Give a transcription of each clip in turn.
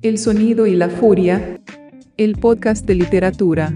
El sonido y la furia. El podcast de literatura.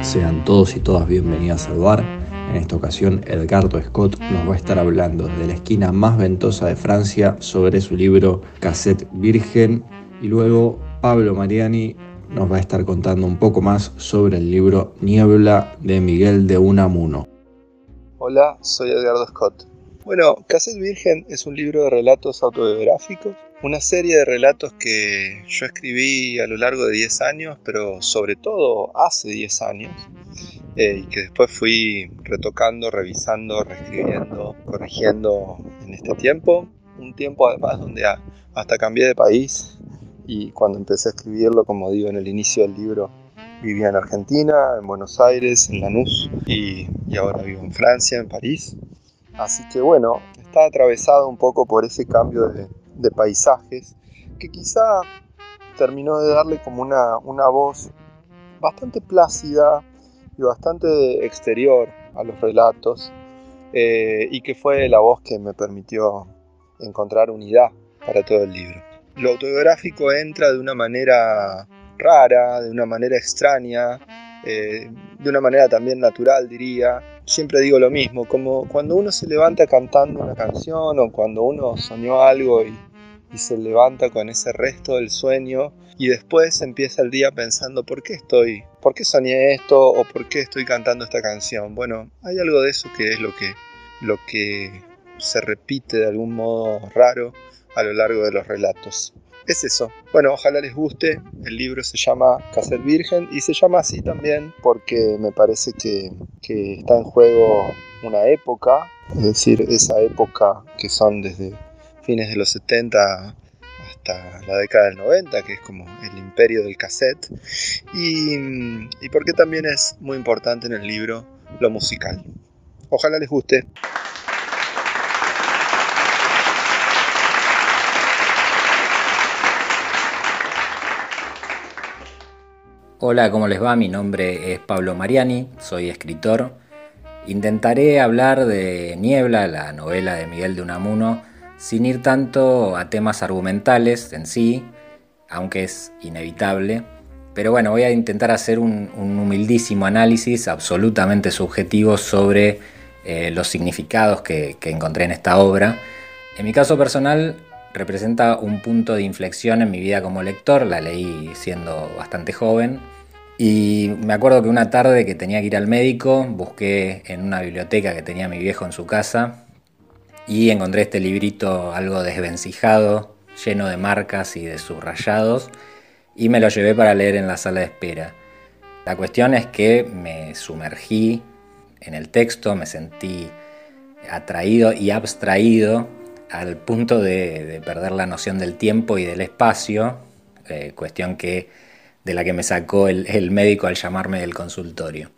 Sean todos y todas bienvenidas al bar. En esta ocasión, Edgardo Scott nos va a estar hablando de la esquina más ventosa de Francia sobre su libro Cassette Virgen. Y luego, Pablo Mariani nos va a estar contando un poco más sobre el libro Niebla de Miguel de Unamuno. Hola, soy Edgardo Scott. Bueno, Cassette Virgen es un libro de relatos autobiográficos, una serie de relatos que yo escribí a lo largo de 10 años, pero sobre todo hace 10 años, eh, y que después fui retocando, revisando, reescribiendo, corrigiendo en este tiempo. Un tiempo además donde hasta cambié de país y cuando empecé a escribirlo, como digo en el inicio del libro, vivía en Argentina, en Buenos Aires, en Lanús y, y ahora vivo en Francia, en París. Así que bueno, está atravesado un poco por ese cambio de, de paisajes que quizá terminó de darle como una, una voz bastante plácida y bastante exterior a los relatos eh, y que fue la voz que me permitió encontrar unidad para todo el libro. Lo autobiográfico entra de una manera rara, de una manera extraña, eh, de una manera también natural diría. Siempre digo lo mismo, como cuando uno se levanta cantando una canción o cuando uno soñó algo y, y se levanta con ese resto del sueño y después empieza el día pensando por qué estoy, por qué soñé esto o por qué estoy cantando esta canción. Bueno, hay algo de eso que es lo que, lo que se repite de algún modo raro a lo largo de los relatos es eso. Bueno, ojalá les guste. El libro se llama Cassette Virgen y se llama así también porque me parece que, que, está en juego una época, es decir, esa época que son desde fines de los 70 hasta la década del 90, que es como el imperio del cassette, y, y porque también es muy importante en el libro lo musical. Ojalá les guste. Hola, ¿cómo les va? Mi nombre es Pablo Mariani, soy escritor. Intentaré hablar de Niebla, la novela de Miguel de Unamuno, sin ir tanto a temas argumentales en sí, aunque es inevitable. Pero bueno, voy a intentar hacer un, humildísimo análisis absolutamente subjetivo sobre eh, los significados que, que encontré en esta obra. En mi caso personal, representa un punto de inflexión en mi vida como lector, la leí siendo bastante joven. Y me acuerdo que una tarde que tenía que ir al médico, busqué en una biblioteca que tenía mi viejo en su casa y encontré este librito algo desvencijado, lleno de marcas y de subrayados, y me lo llevé para leer en la sala de espera. La cuestión es que me sumergí en el texto, me sentí atraído y abstraído al punto de, de, perder la noción del tiempo y del espacio, eh, cuestión que, de la que me sacó el, el, médico al llamarme del consultorio.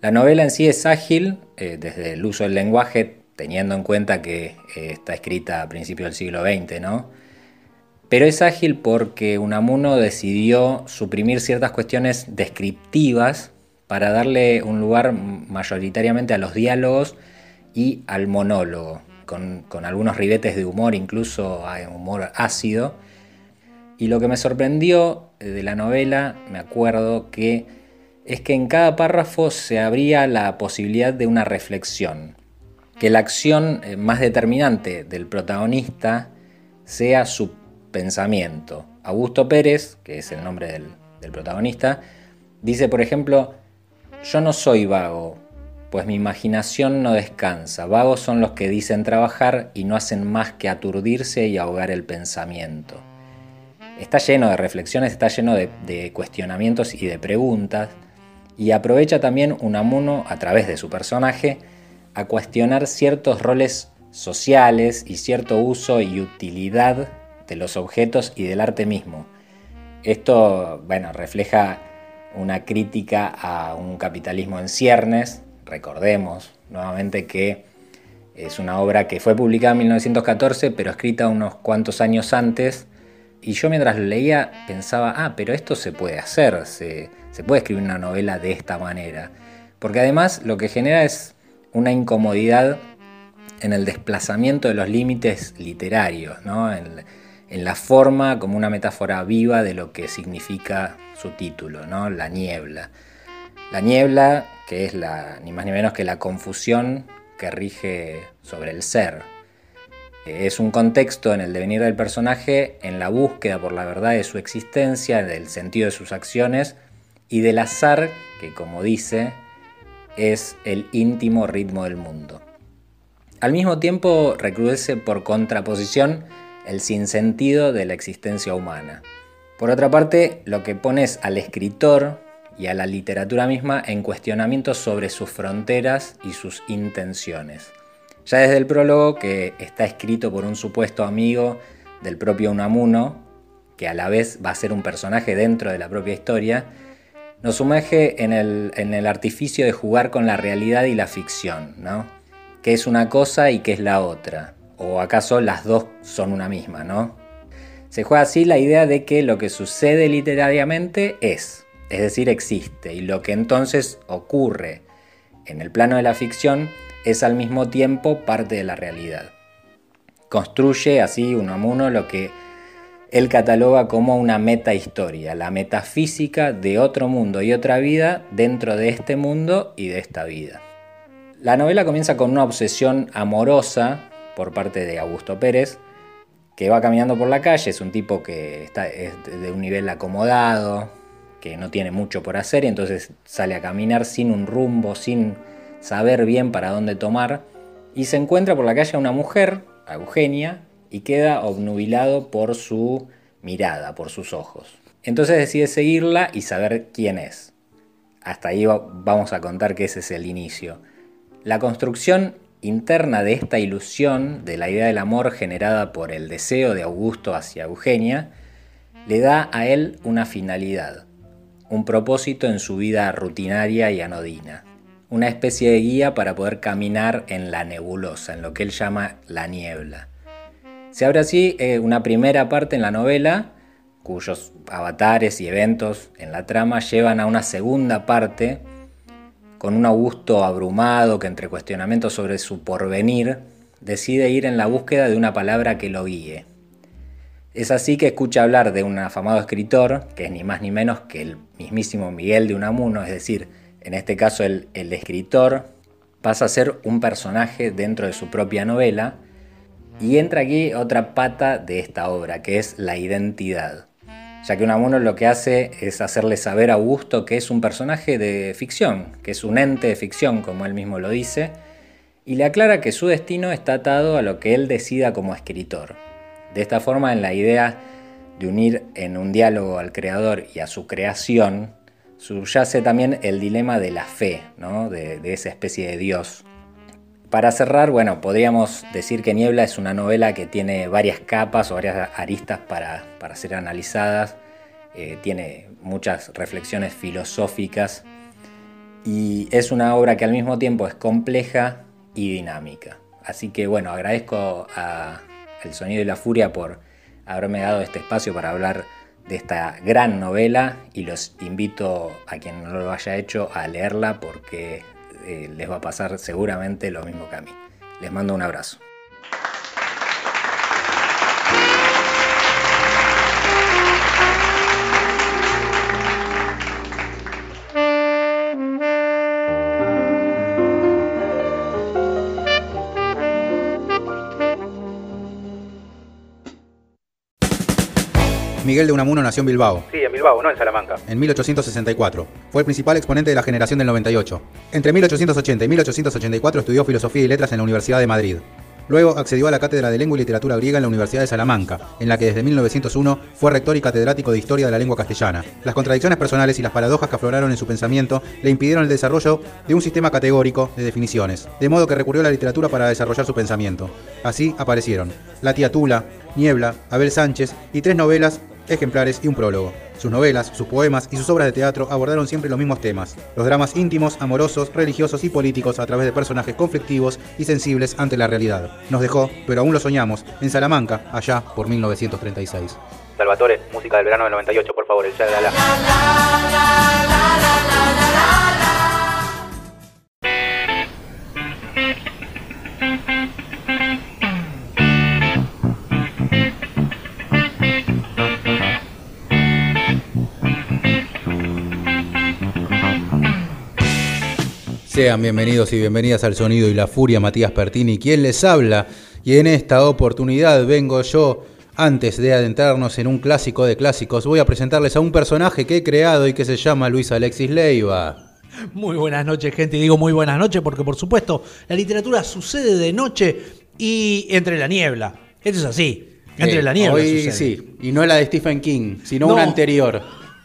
La novela en sí es ágil eh, desde el uso del lenguaje, teniendo en cuenta que eh, está escrita a principios del siglo XX, ¿no? Pero es ágil porque Unamuno decidió suprimir ciertas cuestiones descriptivas para darle un lugar mayoritariamente a los diálogos y al monólogo, con, con algunos ribetes de humor, incluso hay humor ácido. Y lo que me sorprendió de la novela, me acuerdo que es que en cada párrafo se abría la posibilidad de una reflexión, que la acción eh, más determinante del protagonista sea su pensamiento. Augusto Pérez, que es el nombre del, protagonista, dice, por ejemplo, yo no soy vago, pues mi imaginación no descansa. Vagos son los que dicen trabajar y no hacen más que aturdirse y ahogar el pensamiento. Está lleno de reflexiones, está lleno de, cuestionamientos y de preguntas, y aprovecha también Unamuno, a través de su personaje, a cuestionar ciertos roles sociales y cierto uso y utilidad de los objetos y del arte mismo. Esto, bueno, refleja una crítica a un capitalismo en ciernes, Recordemos nuevamente que es una obra que fue publicada en 1914, pero escrita unos cuantos años antes. Y yo mientras lo leía pensaba, ah, pero esto se puede hacer, se, puede escribir una novela de esta manera. Porque además lo que genera es una incomodidad en el desplazamiento de los límites literarios, en, en, la forma como una metáfora viva de lo que significa su título, ¿no? la niebla. La niebla, que es la, ni más ni menos que la confusión que rige sobre el ser. Es un contexto en el devenir del personaje, en la búsqueda por la verdad de su existencia, del sentido de sus acciones y del azar que, como dice, es el íntimo ritmo del mundo. Al mismo tiempo recrudece por contraposición el sinsentido de la existencia humana. Por otra parte, lo que pones al escritor y a la literatura misma en cuestionamientos sobre sus fronteras y sus intenciones. Ya desde el prólogo, que está escrito por un supuesto amigo del propio Unamuno, que a la vez va a ser un personaje dentro de la propia historia, nos sumerge en el, artificio de jugar con la realidad y la ficción, ¿no? ¿Qué es una cosa y qué es la otra? ¿O acaso las dos son una misma, no? Se juega así la idea de que lo que sucede literariamente es, es decir, existe, y lo que entonces ocurre en el plano de la ficción es al mismo tiempo parte de la realidad. Construye así uno a uno lo que él cataloga como una metahistoria, la metafísica de otro mundo y otra vida dentro de este mundo y de esta vida. La novela comienza con una obsesión amorosa por parte de Augusto Pérez, que va caminando por la calle, es un tipo que está de un nivel acomodado, que no tiene mucho por hacer y entonces sale a caminar sin un rumbo, sin saber bien para dónde tomar y se encuentra por la calle a una mujer, Eugenia, y queda obnubilado por su mirada, por sus ojos. Entonces decide seguirla y saber quién es. Hasta ahí vamos a contar que ese es el inicio. La construcción interna de esta ilusión, de la idea del amor generada por el deseo de Augusto hacia Eugenia, le da a él una finalidad, un propósito en su vida rutinaria y anodina, una especie de guía para poder caminar en la nebulosa, en lo que él llama la niebla. Se abre así eh, una primera parte en la novela, cuyos avatares y eventos en la trama llevan a una segunda parte, con un Augusto abrumado que entre cuestionamientos sobre su porvenir, decide ir en la búsqueda de una palabra que lo guíe. Es así que escucha hablar de un afamado escritor, que es ni más ni menos que el mismísimo Miguel de Unamuno, es decir, en este caso el, escritor pasa a ser un personaje dentro de su propia novela, y entra aquí otra pata de esta obra, que es la identidad. Ya que Unamuno lo que hace es hacerle saber a Augusto que es un personaje de ficción, que es un ente de ficción, como él mismo lo dice, y le aclara que su destino está atado a lo que él decida como escritor. De esta forma, en la idea de unir en un diálogo al creador y a su creación, subyace también el dilema de la fe, de, esa especie de Dios. Para cerrar, bueno, podríamos decir que Niebla es una novela que tiene varias capas o varias aristas para, ser analizadas, eh, tiene muchas reflexiones filosóficas y es una obra que al mismo tiempo es compleja y dinámica. Así que bueno, agradezco a, el Sonido y la Furia por haberme dado este espacio para hablar de esta gran novela y los invito a quien no lo haya hecho a leerla porque eh, les va a pasar seguramente lo mismo que a mí. Les mando un abrazo. Miguel de Unamuno nació en Bilbao. Sí, en Bilbao, no en Salamanca. En 1864. Fue el principal exponente de la generación del 98. Entre 1880 y 1884 estudió Filosofía y Letras en la Universidad de Madrid. Luego accedió a la Cátedra de Lengua y Literatura Griega en la Universidad de Salamanca, en la que desde 1901 fue rector y catedrático de Historia de la Lengua Castellana. Las contradicciones personales y las paradojas que afloraron en su pensamiento le impidieron el desarrollo de un sistema categórico de definiciones, de modo que recurrió a la literatura para desarrollar su pensamiento. Así aparecieron La tía Tula, Niebla, Abel Sánchez y tres novelas ejemplares y un prólogo. Sus novelas, sus poemas y sus obras de teatro abordaron siempre los mismos temas, los dramas íntimos, amorosos, religiosos y políticos a través de personajes conflictivos y sensibles ante la realidad. Nos dejó, pero aún lo soñamos, en Salamanca, allá por 1936. Salvatore, música del verano del 98, por favor, el ya la. Sean bienvenidos y bienvenidas al Sonido y la Furia, Matías Pertini, quien les habla. Y en esta oportunidad vengo yo, antes de adentrarnos en un clásico de clásicos, voy a presentarles a un personaje que he creado y que se llama Luis Alexis Leiva. Muy buenas noches, gente. Y digo muy buenas noches porque, por supuesto, la literatura sucede de noche y entre la niebla. Esto es así. Entre Sí, la niebla. Hoy sucede. sí, y no la de Stephen King, sino No. una anterior.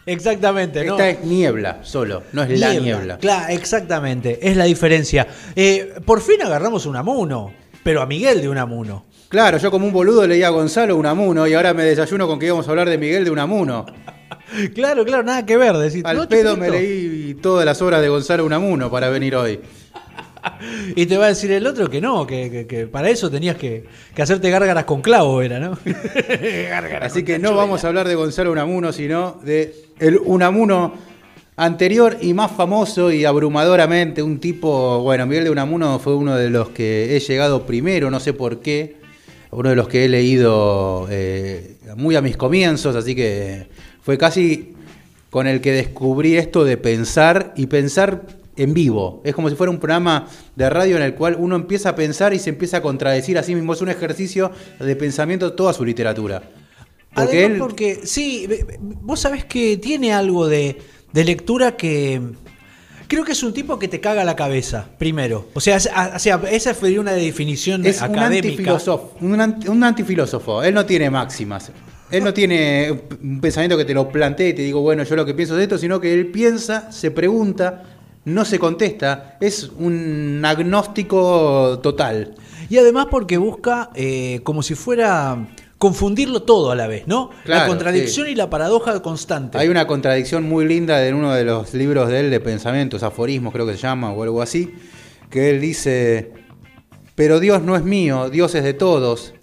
Exactamente, ¿no? Esta es niebla solo, no es la niebla. Claro, exactamente. Es la diferencia. Eh, por fin agarramos un amuno, pero a Miguel de un amuno. Claro, yo como un boludo leía a Gonzalo Unamuno y ahora me desayuno con que íbamos a hablar de Miguel de Unamuno. Claro, claro, nada que ver. Decir, Al "No, pedo chiquito". me leí todas las obras de Gonzalo Unamuno para venir hoy. Y te va a decir el otro que no, que, que- que para eso tenías que, que hacerte gárgaras con clavo, era, ¿no? Así que no vamos a hablar de Gonzalo Unamuno, sino de el Unamuno anterior y más famoso y abrumadoramente un tipo, bueno, Miguel de Unamuno fue uno de los que he llegado primero, no sé por qué, uno de los que he leído eh, muy a mis comienzos, así que fue casi con el que descubrí esto de pensar y pensar en vivo. Es como si fuera un programa de radio en el cual uno empieza a pensar y se empieza a contradecir a sí mismo. Es un ejercicio de pensamiento toda su literatura. Porque Además, él, porque sí, vos sabés que tiene algo de, de lectura que creo que es un tipo que te caga la cabeza, primero. O sea, es- o sea esa sería una definición es un académica. antifilósofo, un, an- un antifilósofo. Él no tiene máximas. Él no tiene un pensamiento que te lo plantee y te digo, bueno, yo lo que pienso de esto, sino que él piensa, se pregunta, no se contesta. Es un agnóstico total. Y además porque busca eh, como si fuera confundirlo todo a la vez, ¿no? la contradicción sí. y la paradoja constante. Hay una contradicción muy linda en uno de los libros de él de pensamientos, aforismos creo que se llama, o algo así, que él dice, pero Dios no es mío, Dios es de todos.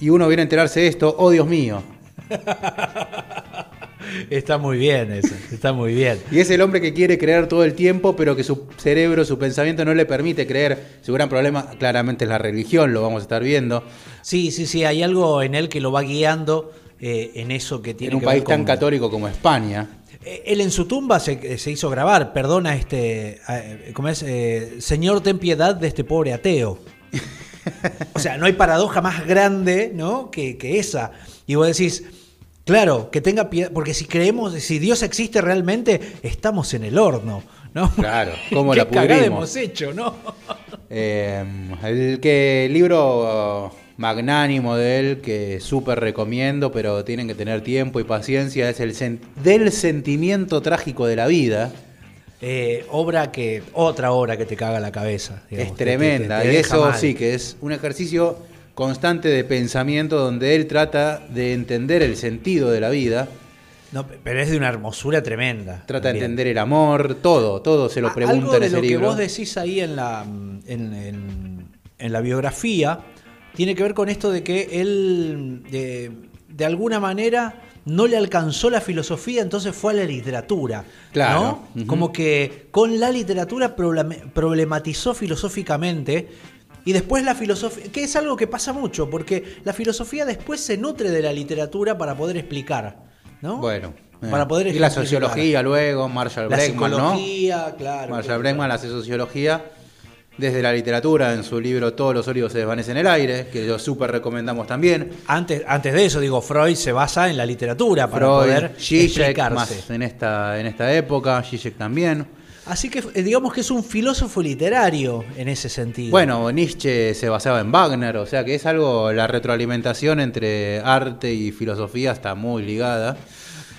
Y uno viene a enterarse de esto, oh Dios mío. Está muy bien eso, está muy bien. Y es el hombre que quiere creer todo el tiempo, pero que su cerebro, su pensamiento no le permite creer. Su gran problema claramente es la religión, lo vamos a estar viendo. Sí, sí, sí, hay algo en él que lo va guiando eh, en eso que tiene En un que país ver tan católico como España. Eh, Él en su tumba se, se hizo grabar, perdona este, eh, ¿cómo es? Eh, Señor, ten piedad de este pobre ateo. O sea, no hay paradoja más grande, ¿no? Que, que esa. Y vos decís, claro, que tenga piedad, porque si creemos, si Dios existe realmente, estamos en el horno, ¿no? Claro, ¿cómo ¿Qué la pudrimos? hemos hecho, ¿no? Eh, el que libro magnánimo de él que súper recomiendo, pero tienen que tener tiempo y paciencia, es el sen- del sentimiento trágico de la vida. Eh, obra que, otra obra que te caga la cabeza. digamos, es te- tremenda. te- te y eso mal. sí que es un ejercicio constante de pensamiento donde él trata de entender el sentido de la vida, No, pero es de una hermosura tremenda. trata de entender el amor, todo, todo se lo pregunta Algo en de ese lo libro. que vos decís ahí en la, en, en- en la biografía tiene que ver con esto de que él, de, de alguna manera, no le alcanzó la filosofía, entonces fue a la literatura. Claro. Como que con la literatura problema- problematizó filosóficamente. Y después la filosofía, que es algo que pasa mucho, porque la filosofía después se nutre de la literatura para poder explicar. ¿no? Bueno. eh. Para poder y la sociología luego, Marshall La Bregman, claro. Marshall Bregman hace sociología desde la literatura en su libro Todos los óleos se desvanecen en el aire, que lo súper recomendamos también. Antes, antes de eso, digo, Freud se basa en la literatura para Freud, poder Zizek, explicarse. más en esta, en esta época, Zizek también. Así que eh, digamos que es un filósofo literario en ese sentido. Bueno, Nietzsche se basaba en Wagner, o sea que es algo, la retroalimentación entre arte y filosofía está muy ligada.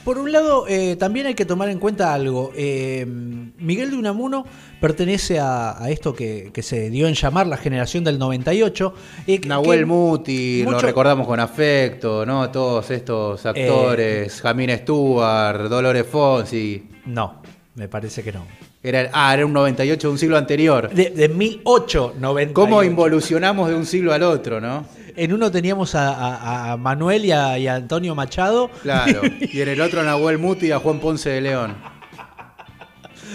Por un lado, eh, también hay que tomar en cuenta algo. Eh, Miguel de Unamuno pertenece a, a esto que, que se dio en llamar la generación del 98. eh, Nahuel que Muti, lo mucho- recordamos con afecto, ¿no? Todos estos actores, Jamín Stewart, Dolores Fonsi. No, me parece que no. Era, ah, era un 98 de un siglo anterior. De, de 1898. ¿Cómo involucionamos de un siglo al otro, no? En uno teníamos a, a- a Manuel y a, y a Antonio Machado. Claro. Y en el otro Nahuel Muti y a Juan Ponce de León.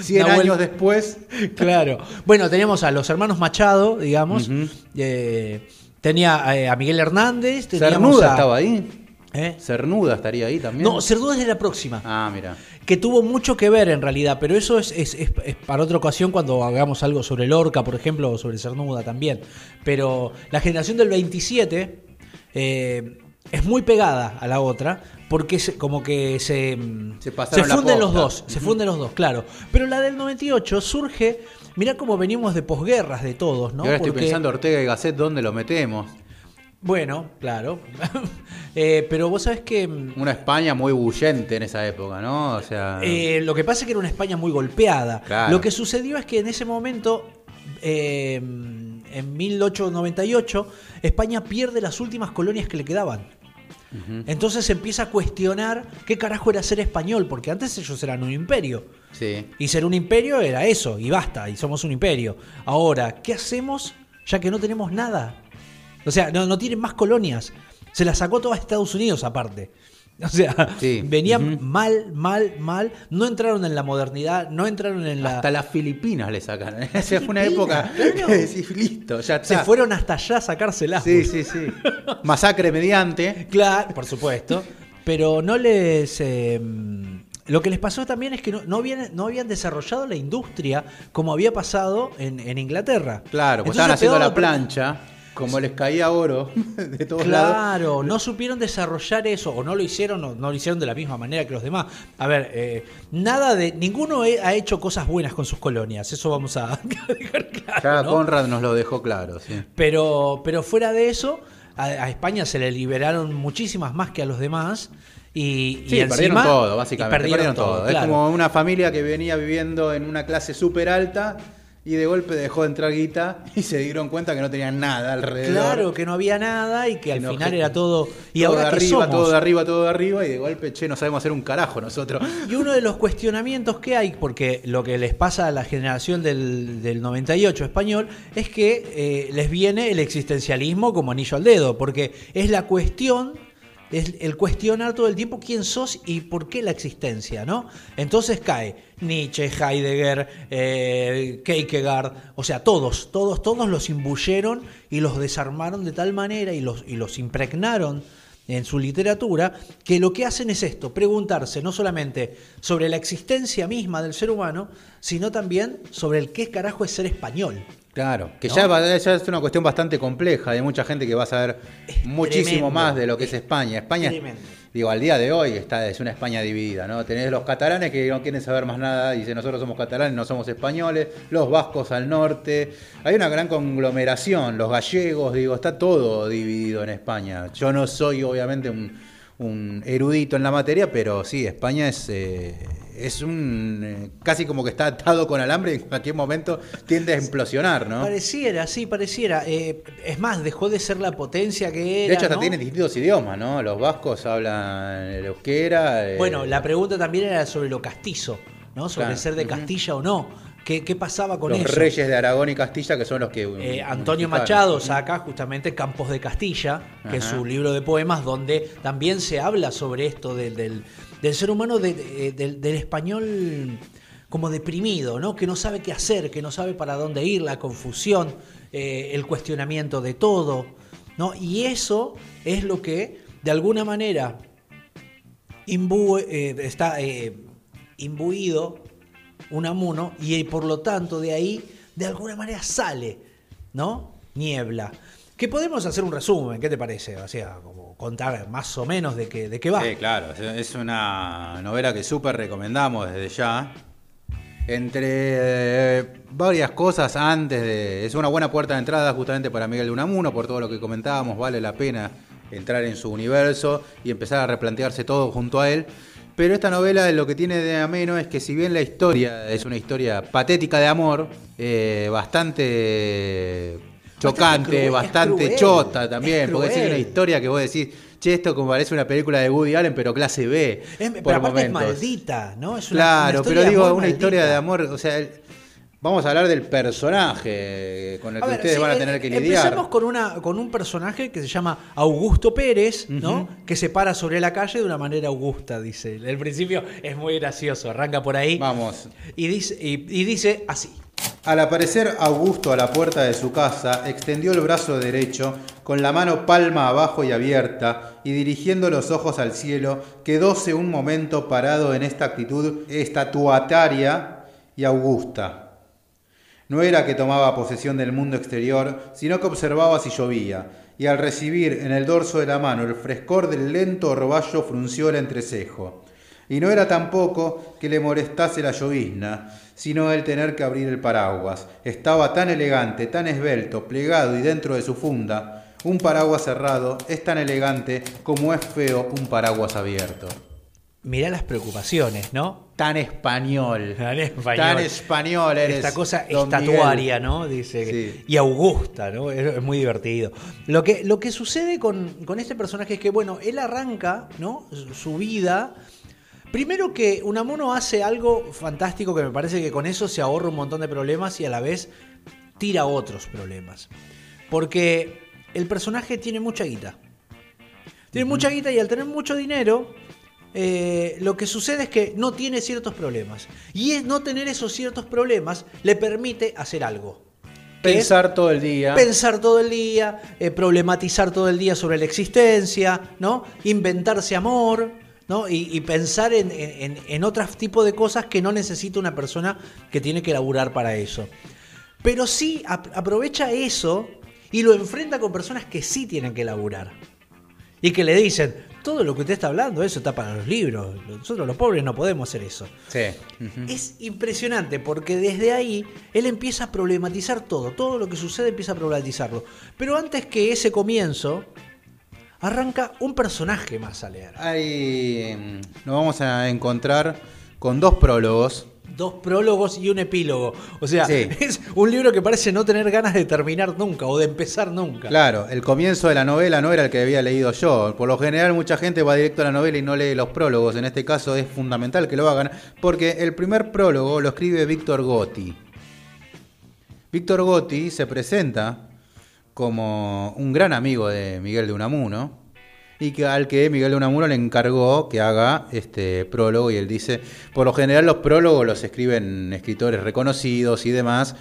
Cien Nahuel- años después. Claro. Bueno, teníamos a los hermanos Machado, digamos. Eh, tenía eh, a Miguel Hernández. Cernuda a- estaba ahí. ¿Eh? Cernuda estaría ahí también. No, Cernuda es de la próxima. Ah, mira. Que tuvo mucho que ver en realidad, pero eso es, es- es- es para otra ocasión cuando hagamos algo sobre Lorca, por ejemplo, o sobre Cernuda también. Pero la generación del 27 eh, es muy pegada a la otra, porque se- como que se, Se funden los dos, se funden los dos, claro. Pero la del 98 surge, mirá cómo venimos de posguerras de todos, ¿no? y ahora estoy Porque- pensando Ortega y Gasset, ¿dónde lo metemos? Bueno, claro. Eh, pero vos sabés que... mm, Una España muy bullente en esa época, ¿no? O sea. Eh, lo que pasa es que era una España muy golpeada. Claro. Lo que sucedió es que en ese momento, eh, en 1898, España pierde las últimas colonias que le quedaban. Entonces se empieza a cuestionar qué carajo era ser español, porque antes ellos eran un imperio. sí. Y ser un imperio era eso, y basta, y somos un imperio. Ahora, ¿qué hacemos ya que no tenemos nada? O sea, no, no tienen más colonias. Se las sacó toda Estados Unidos aparte. O sea, Sí. venían mal, mal, mal. No entraron en la modernidad, no entraron en la... Hasta las Filipinas le sacan. Esa fue una época. claro. que decís, listo, ya Se está. fueron hasta allá a sacárselas. Sí, sí, sí. Masacre mediante. Claro, por supuesto. Pero no les. eh, lo que les pasó también es que no, no habían, no habían desarrollado la industria como había pasado en, en Inglaterra. Claro, pues Entonces, estaban haciendo la plancha. Como les caía oro de todos lados. Claro, no supieron desarrollar eso, o no lo hicieron, o no lo hicieron de la misma manera que los demás. A ver, eh, nada de. Ninguno he- ha hecho cosas buenas con sus colonias, eso vamos a dejar claro. Ya ¿no? Conrad nos lo dejó claro, sí. Pero, pero fuera de eso, a, a España se le liberaron muchísimas más que a los demás. Y, y Sí, perdieron encima- todo, básicamente. perdieron Perdieron, todo. Es claro. como una familia que venía viviendo en una clase súper alta y de golpe dejó de entrar guita y se dieron cuenta que no tenían nada alrededor. Claro, que no había nada y que al final que era todo. Y todo ahora de arriba, somos. todo de arriba, todo de arriba y de golpe, che, no sabemos hacer un carajo nosotros. Y uno de los cuestionamientos que hay, porque lo que les pasa a la generación del, del 98 español, es que eh, les viene el existencialismo como anillo al dedo, porque es la cuestión, es el cuestionar todo el tiempo quién sos y por qué la existencia, ¿no? Entonces cae Nietzsche, Heidegger, eh, o sea, todos, todos, todos los imbuyeron y los desarmaron de tal manera y los, y los impregnaron en su literatura, que lo que hacen es esto, preguntarse no solamente sobre la existencia misma del ser humano, sino también sobre el qué carajo es ser español. Claro, que ¿No? ya, ya es una cuestión bastante compleja. Hay mucha gente que va a saber muchísimo tremendo. más de lo que es España. España, digo, al día de hoy está, es una España dividida, ¿no? Tenés los catalanes que no quieren saber más nada, dicen nosotros somos catalanes, no somos españoles, los vascos al norte. Hay una gran conglomeración, los gallegos, digo, está todo dividido en España. Yo no soy, obviamente, un, un erudito en la materia, pero sí, España es. eh, es un eh, casi como que está atado con alambre y en cualquier momento tiende a implosionar, ¿no? Pareciera, sí, pareciera. Eh, es más, dejó de ser la potencia que era. De hecho, hasta ¿no? tienen distintos idiomas, ¿no? Los vascos hablan el euskera. eh, Bueno, la pregunta también era sobre lo castizo, ¿no? Sobre Claro, ser de. Castilla o no. Qué, qué pasaba con Los eso. reyes de Aragón y Castilla, que son los que. Eh, Antonio unificaron. Machado saca justamente Campos de Castilla, que es su libro de poemas, donde también se habla sobre esto del, del- del ser humano, de- de- del, del español como deprimido, ¿no? que no sabe qué hacer, que no sabe para dónde ir, la confusión, eh, el cuestionamiento de todo. ¿no? Y eso es lo que, de alguna manera, imbue- eh, está eh, imbuido Unamuno y eh, por lo tanto de ahí de alguna manera sale, ¿no? Niebla. Que podemos hacer un resumen, ¿qué te parece? O sea, como contar más o menos de qué, de qué va. Sí, claro, es- una novela que súper recomendamos desde ya. Entre eh, varias cosas antes de... Es una buena puerta de entrada justamente para Miguel de Unamuno, por todo lo que comentábamos, vale la pena entrar en su universo y empezar a replantearse todo junto a él. Pero esta novela lo que tiene de ameno es que si bien la historia es una historia patética de amor, eh, bastante chocante, cruel, bastante, cruel, chota también, es porque es una historia que vos decís, che, esto como parece una película de Woody Allen, pero clase B. Es- por pero aparte es maldita, ¿no? Es una- Claro, una pero digo, una historia de amor, o sea, el- vamos a hablar del personaje con el A que ver, ustedes sí, van a tener que lidiar. Empecemos con, una, con un personaje que se llama Augusto Pérez, ¿no? Que se para sobre la calle de una manera augusta, dice. El principio es muy gracioso, arranca por ahí. Vamos. Y dice, y, y dice así. Al aparecer Augusto a la puerta de su casa, extendió el brazo derecho, con la mano palma abajo y abierta, y dirigiendo los ojos al cielo, quedóse un momento parado en esta actitud estatuataria y augusta. No era que tomaba posesión del mundo exterior, sino que observaba si llovía, y al recibir en el dorso de la mano el frescor del lento orvallo frunció el entrecejo. Y no era tampoco que le molestase la llovizna, sino el tener que abrir el paraguas. Estaba tan elegante, tan esbelto, plegado y dentro de su funda. Un paraguas cerrado es tan elegante como es feo un paraguas abierto. Mirá las preocupaciones, ¿no? Tan español. Tan español. Tan español eres. Esta cosa estatuaria. ¿no? Dice Sí. y augusta, ¿no? Es, muy divertido. Lo que, lo que sucede con, con este personaje es que, bueno, él arranca, ¿no? Su- Su vida. Primero que Unamuno hace algo fantástico que me parece que con eso se ahorra un montón de problemas y a la vez tira otros problemas. Porque el personaje tiene mucha guita. Tiene mucha guita y al tener mucho dinero, eh, lo que sucede es que no tiene ciertos problemas. Y es no tener esos ciertos problemas le permite hacer algo. Pensar todo el día. Pensar todo el día, eh, problematizar todo el día sobre la existencia, ¿no? Inventarse amor, ¿no? Y, y pensar en, en, en otros tipos de cosas que no necesita una persona que tiene que laburar para eso. Pero sí ap- aprovecha eso y lo enfrenta con personas que sí tienen que laburar. Y que le dicen, todo lo que usted está hablando, eso está para los libros. Nosotros los pobres no podemos hacer eso. Sí. Es impresionante porque desde ahí él empieza a problematizar todo, todo lo que sucede empieza a problematizarlo. Pero antes que ese comienzo, arranca un personaje más a leer. Ahí mm, nos vamos a encontrar con dos prólogos. Dos prólogos y un epílogo. O sea, Sí. es un libro que parece no tener ganas de terminar nunca o de empezar nunca. Claro, el comienzo de la novela no era el que había leído yo. Por lo general mucha gente va directo a la novela y no lee los prólogos. En este caso es fundamental que lo hagan porque el primer prólogo lo escribe Víctor Gotti. Víctor Gotti se presenta como un gran amigo de Miguel de Unamuno y que al que Miguel de Unamuno le encargó que haga este prólogo y él dice, por lo general los prólogos los escriben escritores reconocidos y demás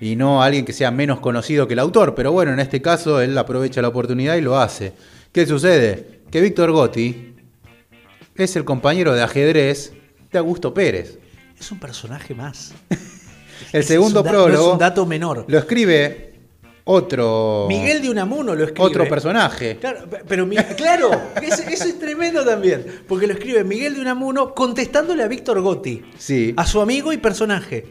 y no alguien que sea menos conocido que el autor, pero bueno, en este caso él aprovecha la oportunidad y lo hace. ¿Qué sucede? Que Víctor Gotti es el compañero de ajedrez de Augusto Pérez. Es un personaje más. El Es segundo no es prólogo un dato menor. lo escribe otro Miguel de Unamuno lo escribe. otro personaje. Claro, pe- pero mi- claro, eso, eso es tremendo también. Porque lo escribe Miguel de Unamuno contestándole a Víctor Gotti, Sí. a su amigo y personaje.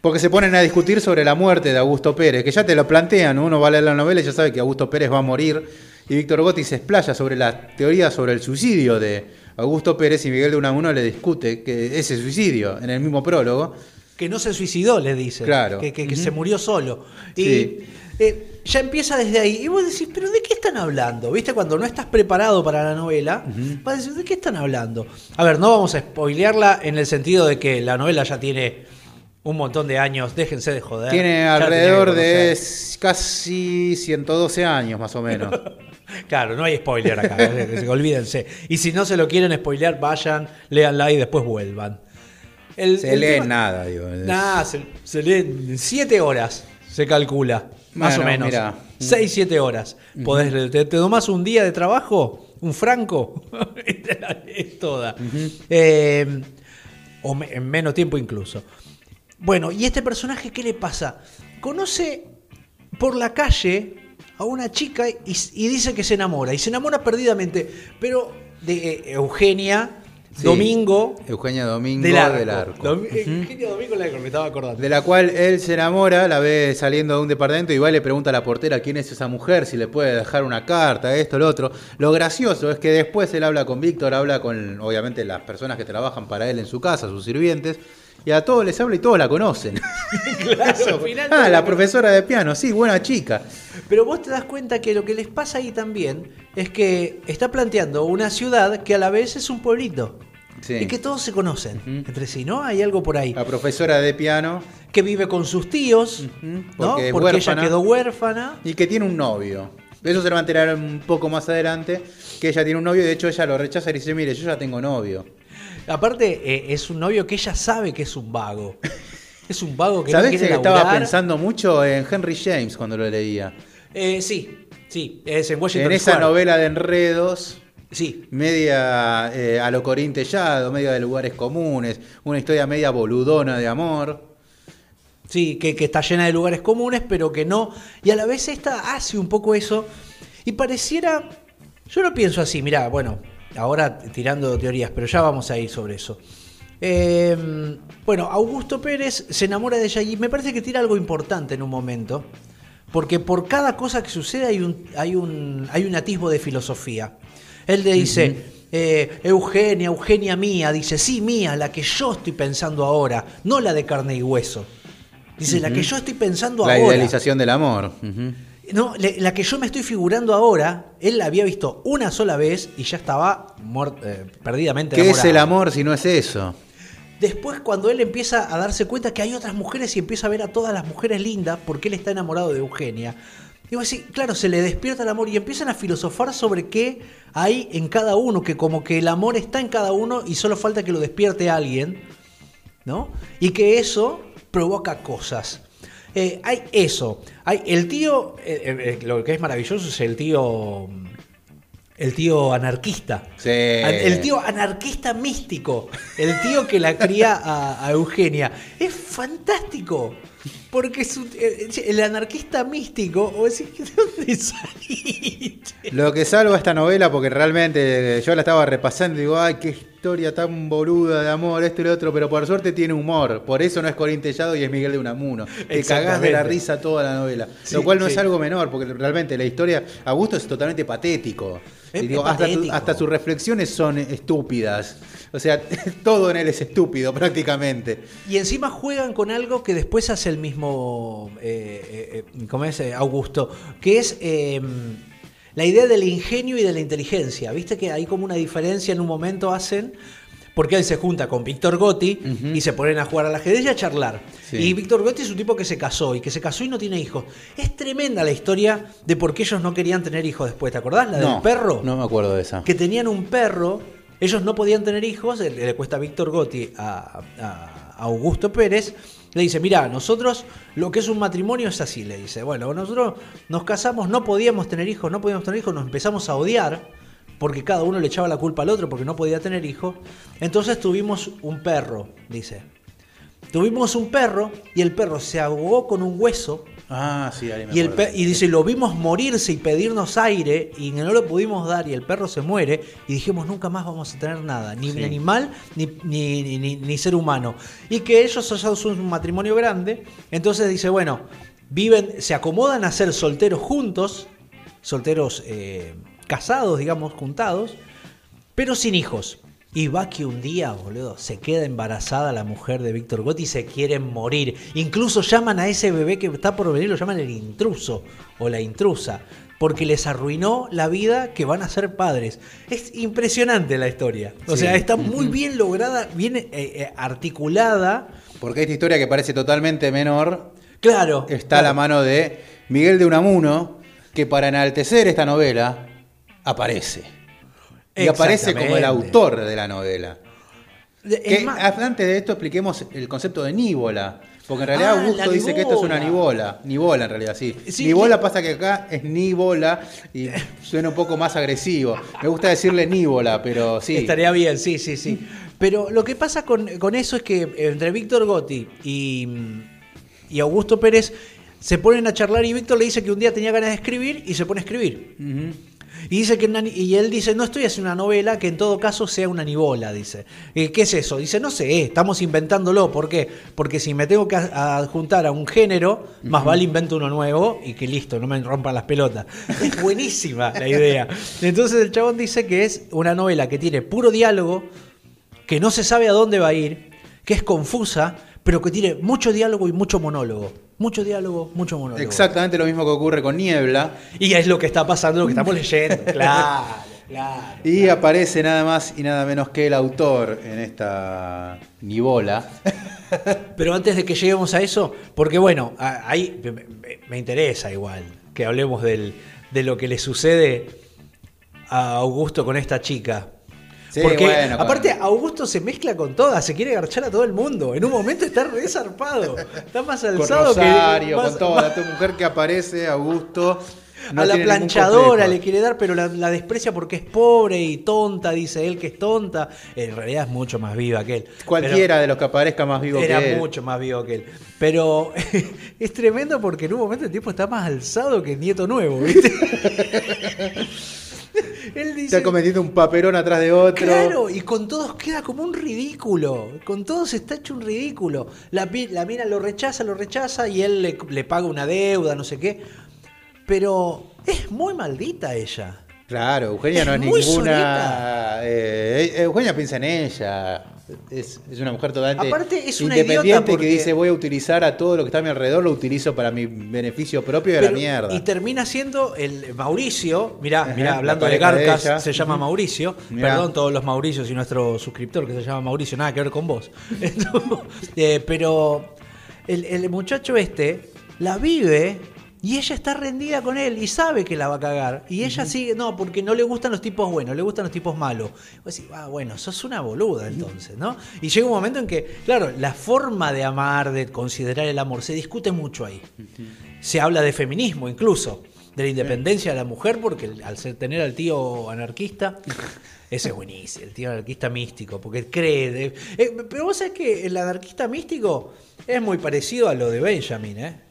Porque se ponen a discutir sobre la muerte de Augusto Pérez, que ya te lo plantean, uno va a leer la novela y ya sabe que Augusto Pérez va a morir, y Víctor Gotti se explaya sobre la teoría sobre el suicidio de Augusto Pérez y Miguel de Unamuno le discute que ese suicidio en el mismo prólogo. Que no se suicidó, le dice. Claro. Que, que- se murió solo. Y Sí. eh, ya empieza desde ahí. Y vos decís, ¿pero de qué están hablando? ¿Viste? Cuando no estás preparado para la novela, vas a decir, ¿de qué están hablando? A ver, no vamos a spoilearla en el sentido de que la novela ya tiene Un montón de años, déjense de joder. Tiene alrededor de casi 112 años, más o menos. Claro, no hay spoiler acá, eh, olvídense. Y si no se lo quieren spoilear, vayan, léanla y después vuelvan. El- Se el lee tema- nada, digo. Nah, se, se lee en 7 horas, se calcula. Más Bueno, o menos. mirá. 6, 7 horas. Podés leer. te, te tomás un día de trabajo, un franco, y te la lees toda. Eh, o me- en menos tiempo incluso. Bueno, ¿y este personaje qué le pasa? Conoce por la calle a una chica y, y dice que se enamora. Y se enamora perdidamente. Pero de eh, Eugenia Sí. Domingo Eugenia Domingo del Arco. del Arco. Domi- Eugenia Domingo del Arco, me estaba acordando. De la cual él se enamora, la ve saliendo de un departamento y va y le pregunta a la portera quién es esa mujer, si le puede dejar una carta, esto, lo otro. Lo gracioso es que después él habla con Víctor, habla con, obviamente, las personas que trabajan para él en su casa, sus sirvientes, y a todos les habla y todos la conocen. Claro, al final ah, la profesora de piano, sí, buena chica. Pero vos te das cuenta que lo que les pasa ahí también es que está planteando una ciudad que a la vez es un pueblito. Sí. Y que todos se conocen entre sí, ¿no? Hay algo por ahí. La profesora de piano, Que vive con sus tíos, ¿no? porque ella quedó huérfana. y que tiene un novio. Eso se lo va a enterar un poco más adelante, que ella tiene un novio y de hecho ella lo rechaza y dice, mire, yo ya tengo novio. Aparte, eh, es un novio que ella sabe que es un vago. Es un vago que ¿Sabés no quiere que estaba pensando mucho en Henry James cuando lo leía? Eh, sí, sí, es en Washington En esa Square. novela de enredos, Sí, media eh, a lo Corín Tellado, media de lugares comunes, una historia media boludona de amor. Sí, que, que está llena de lugares comunes, pero que no. Y a la vez esta hace un poco eso. Y pareciera. Yo lo pienso así, mirá, bueno, ahora tirando teorías, pero ya vamos a ir sobre eso. Eh, bueno, Augusto Pérez se enamora de ella y me parece que tira algo importante en un momento. Porque por cada cosa que sucede hay un, hay un, hay un atisbo de filosofía. Él le dice, eh, Eugenia, Eugenia mía, dice, sí, mía, la que yo estoy pensando ahora, no la de carne y hueso. Dice, la que yo estoy pensando La ahora. idealización del amor. No, le- la que yo me estoy figurando ahora, él la había visto una sola vez y ya estaba eh, perdidamente ¿Qué es el amor si no es eso? Después, cuando él empieza a darse cuenta que hay otras mujeres y empieza a ver a todas las mujeres lindas porque él está enamorado de Eugenia, digo así, claro, se le despierta el amor y empiezan a filosofar sobre qué hay en cada uno, que como que el amor está en cada uno y solo falta que lo despierte alguien, ¿no? Y que eso provoca cosas. Eh, hay eso. Hay el tío, eh, eh, lo que es maravilloso es el tío. El tío anarquista. Sí. El tío anarquista místico. El tío que la cría a, a Eugenia. Es fantástico. Porque un- eh, el anarquista místico. O decir, ¿de dónde saliste? Lo que salva esta novela, porque realmente yo la estaba repasando y digo, ay, qué historia tan boluda de amor, esto y lo otro, pero por suerte tiene humor. Por eso no es Corín Tellado y es Miguel de Unamuno. Te cagás de la risa toda la novela. Sí, lo cual no sí. es algo menor, porque realmente la historia, Augusto es totalmente patético. Es- Y digo, es hasta, tu- patético. hasta sus reflexiones son estúpidas. O sea, todo en él es estúpido prácticamente. Y encima juegan con algo que después hace el mismo, eh, eh, eh, ¿cómo es? Eh, Augusto, que es eh, la idea del ingenio y de la inteligencia. ¿Viste que hay como una diferencia en un momento hacen? Porque él se junta con Víctor Gotti y se ponen a jugar al ajedrez y a charlar. Sí. Y Víctor Gotti es un tipo que se casó y que se casó y no tiene hijos. Es tremenda la historia de por qué ellos no querían tener hijos después. ¿Te acordás? La no, del perro No me acuerdo de esa. que tenían un perro, ellos no podían tener hijos, le, le cuesta a Víctor Gotti a, a- a Augusto Pérez, le dice, mira, nosotros lo que es un matrimonio es así, le dice, bueno, nosotros nos casamos, no podíamos tener hijos, no podíamos tener hijos, nos empezamos a odiar, porque cada uno le echaba la culpa al otro porque no podía tener hijos, entonces tuvimos un perro, dice. Tuvimos un perro y el perro se ahogó con un hueso Ah, sí, ahí me y, el acuerdo. pe- y dice, lo vimos morirse y pedirnos aire y no lo pudimos dar y el perro se muere y dijimos, nunca más vamos a tener nada, ni Sí. animal ni, ni, ni- ser humano. Y que ellos son un matrimonio grande, entonces dice, bueno, viven, se acomodan a ser solteros juntos, solteros eh, casados, digamos, juntados, pero sin hijos. Y va que un día, boludo, se queda embarazada la mujer de Víctor Gotti y se quieren morir. Incluso llaman a ese bebé que está por venir, lo llaman el intruso o la intrusa, porque les arruinó la vida que van a ser padres. Es impresionante la historia. O Sí. sea, está muy bien lograda, bien eh, eh, articulada. Porque esta historia que parece totalmente menor Claro. está a la mano de Miguel de Unamuno, que para enaltecer esta novela aparece. Y aparece como el autor de la novela. Que antes de esto expliquemos el concepto de nívola. Porque en realidad Ah, Augusto dice que esto es una nivola. Nivola en realidad, sí. Sí, nivola que- pasa que acá es nivola y suena un poco más agresivo. Me gusta decirle nívola, pero sí. Estaría bien, sí, sí, sí. Pero lo que pasa con, con eso es que entre Víctor Gotti y, y Augusto Pérez se ponen a charlar y Víctor le dice que un día tenía ganas de escribir y se pone a escribir. Y dice que y él dice, no estoy haciendo una novela que en todo caso sea una nivola, dice. Eh, ¿Qué es eso? Dice, no sé, estamos inventándolo. ¿Por qué? Porque si me tengo que adjuntar a un género, más vale invento uno nuevo y que listo, no me rompan las pelotas. Es buenísima la idea. Entonces el chabón dice que es una novela que tiene puro diálogo, que no se sabe a dónde va a ir, que es confusa, pero que tiene mucho diálogo y mucho monólogo. Mucho diálogo, mucho monólogo. Exactamente lo mismo que ocurre con Niebla. Y es lo que está pasando, lo que estamos leyendo. Claro, claro. Y aparece nada más y nada menos que el autor en esta nivola. Pero antes de que lleguemos a eso, porque bueno, ahí me interesa igual que hablemos del- de lo que le sucede a Augusto con esta chica. Sí, Porque bueno, aparte con- Augusto se mezcla con todas, se quiere garchar a todo el mundo. En un momento está re zarpado, está más Con alzado Rosario, que más- con toda la mujer que aparece, Augusto. no a la planchadora le quiere dar, pero la, la desprecia porque es pobre y tonta, dice él que es tonta. En realidad es mucho más viva que él. Cualquiera de los que aparezca más vivo Era que él. mucho más vivo que él. Pero es tremendo porque en un momento el tipo está más alzado que el nieto nuevo, ¿viste? él dice. Está cometiendo un papelón atrás de otro. Claro, y con todos queda como un ridículo. Con todos está hecho un ridículo. La, la mina lo rechaza, lo rechaza y él le, le paga una deuda, no sé qué. Pero es muy maldita ella. Claro, Eugenia no Es ninguna. eh, Eugenia piensa en ella. Es, es una mujer totalmente Aparte, es una independiente que dice voy a utilizar a todo lo que está a mi alrededor, lo utilizo para mi beneficio propio y a la mierda. Y termina siendo el Mauricio, mirá, mirá, la hablando de Garcas, se llama Mauricio. Mirá. Perdón todos los Mauricios y nuestro suscriptor que se llama Mauricio, nada que ver con vos. Eh, pero el, el muchacho este la vive y ella está rendida con él y sabe que la va a cagar. Y ella sigue, no, porque no le gustan los tipos buenos, le gustan los tipos malos. Vos decís, ah, bueno, sos una boluda entonces, ¿no? Y llega un momento en que, claro, la forma de amar, de considerar el amor, se discute mucho ahí. Se habla de feminismo incluso, de la independencia de la mujer, porque al ser, tener al tío anarquista, ese es buenísimo, el tío anarquista místico, porque cree. de- eh, pero vos sabés que el anarquista místico es muy parecido a lo de Benjamin, ¿eh?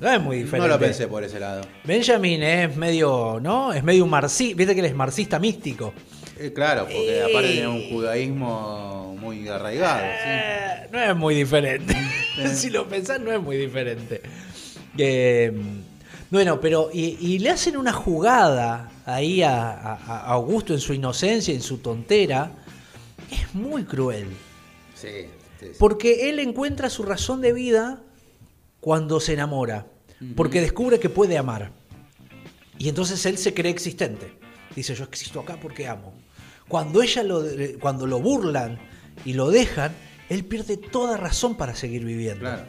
No es muy diferente. no lo pensé por ese lado. Benjamin es medio, ¿no? Es medio un marxista, viste que él es marxista místico. Eh, claro, porque Eh. aparte tiene un judaísmo muy arraigado. ¿sí? Eh, no es muy diferente. si lo pensás, no es muy diferente. Eh, bueno, pero y, y le hacen una jugada ahí a, a- a Augusto en su inocencia, en su tontera. Es muy cruel. Sí, sí, sí. Porque él encuentra su razón de vida cuando se enamora. Porque descubre que puede amar. Y entonces él se cree existente. Dice, yo existo acá porque amo. Cuando ella lo, cuando lo burlan y lo dejan, él pierde toda razón para seguir viviendo. Claro.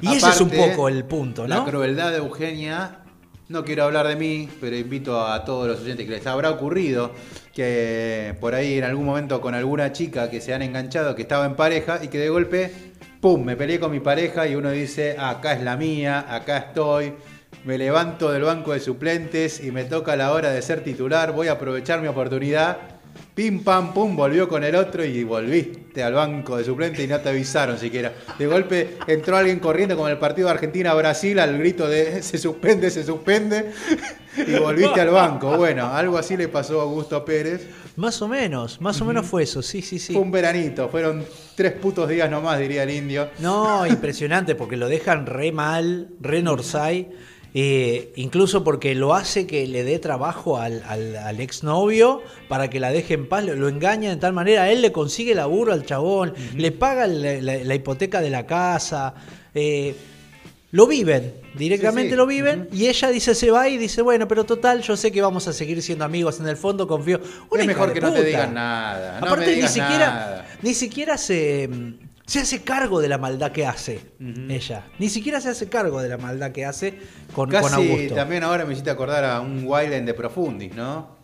Y ese es un poco el punto, La ¿no? crueldad de Eugenia, no quiero hablar de mí, pero invito a todos los oyentes que les habrá ocurrido que por ahí en algún momento con alguna chica que se han enganchado, que estaba en pareja y que de golpe, ¡pum!, me peleé con mi pareja y uno dice, acá es la mía, acá estoy. Me levanto del banco de suplentes y me toca la hora de ser titular, voy a aprovechar mi oportunidad. Pim pam pum, volvió con el otro y volviste al banco de suplente y no te avisaron siquiera. De golpe entró alguien corriendo como en el partido de Argentina-Brasil al grito de se suspende, se suspende y volviste al banco. Bueno, algo así le pasó a Augusto Pérez. Más o menos, más o menos fue eso, sí, sí, sí. Fue un veranito, fueron tres putos días nomás, diría el indio. No, impresionante, porque lo dejan re mal, re Norsay. Eh, incluso porque lo hace que le dé trabajo al, al, al exnovio para que la deje en paz, lo, lo engaña de tal manera, él le consigue laburo al chabón, le paga la, la- la hipoteca de la casa, eh, lo viven, directamente Sí, sí. lo viven, y ella dice se va y dice, bueno, pero total, yo sé que vamos a seguir siendo amigos, en el fondo confío. Una es mejor que no te digan nada. No Aparte, me ni siquiera, nada. ni siquiera se. Se hace cargo de la maldad que hace ella. Ni siquiera se hace cargo de la maldad que hace con, con Casi Augusto. también ahora me hiciste acordar a un Wildland de Profundis, ¿no?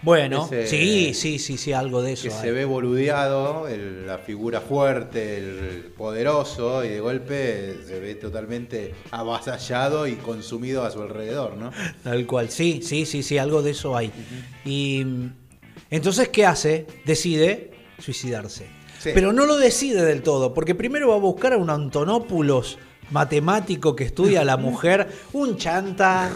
Bueno, Ese- sí, sí, sí, sí, algo de eso. Que hay. se ve boludeado, el- la figura fuerte, el poderoso, y de golpe se ve totalmente avasallado y consumido a su alrededor, ¿no? Tal cual, sí, sí, sí, sí, algo de eso hay. Y mm, entonces, ¿qué hace? Decide suicidarse. Sí. Pero no lo decide del todo, porque primero va a buscar a un Antonopoulos matemático que estudia a la mujer, un chanta,